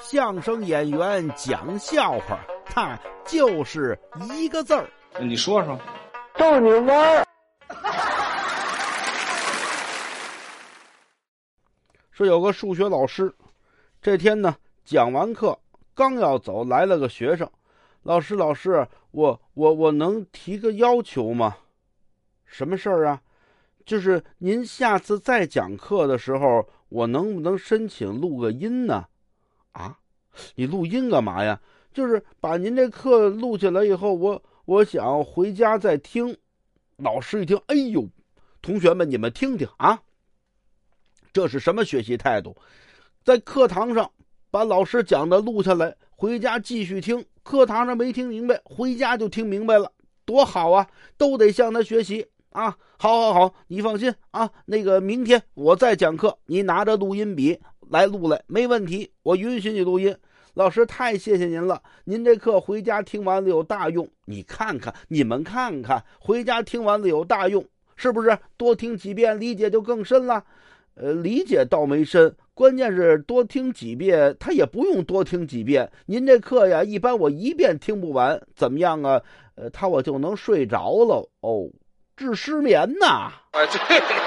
相声演员讲笑话，他就是一个字儿。你说说，逗你玩儿。说有个数学老师，这天呢讲完课，刚要走，来了个学生。老师，老师，我我我能提个要求吗？什么事儿啊？就是您下次再讲课的时候，我能不能申请录个音呢？啊，你录音干嘛呀？就是把您这课录下来以后，我我想回家再听。老师一听，哎呦，同学们，你们听听啊，这是什么学习态度？在课堂上把老师讲的录下来，回家继续听。课堂上没听明白，回家就听明白了，多好啊！都得向他学习啊！好，好，好，你放心啊。那个明天我再讲课，你拿着录音笔来录来，没问题，我允许你录音。老师，太谢谢您了！您这课回家听完了有大用。你看看，你们看看，回家听完了有大用，是不是？多听几遍，理解就更深了。呃，理解倒没深，关键是多听几遍，他也不用多听几遍。您这课呀，一般我一遍听不完，怎么样啊？呃，他我就能睡着了哦，治失眠呐。哎，对你。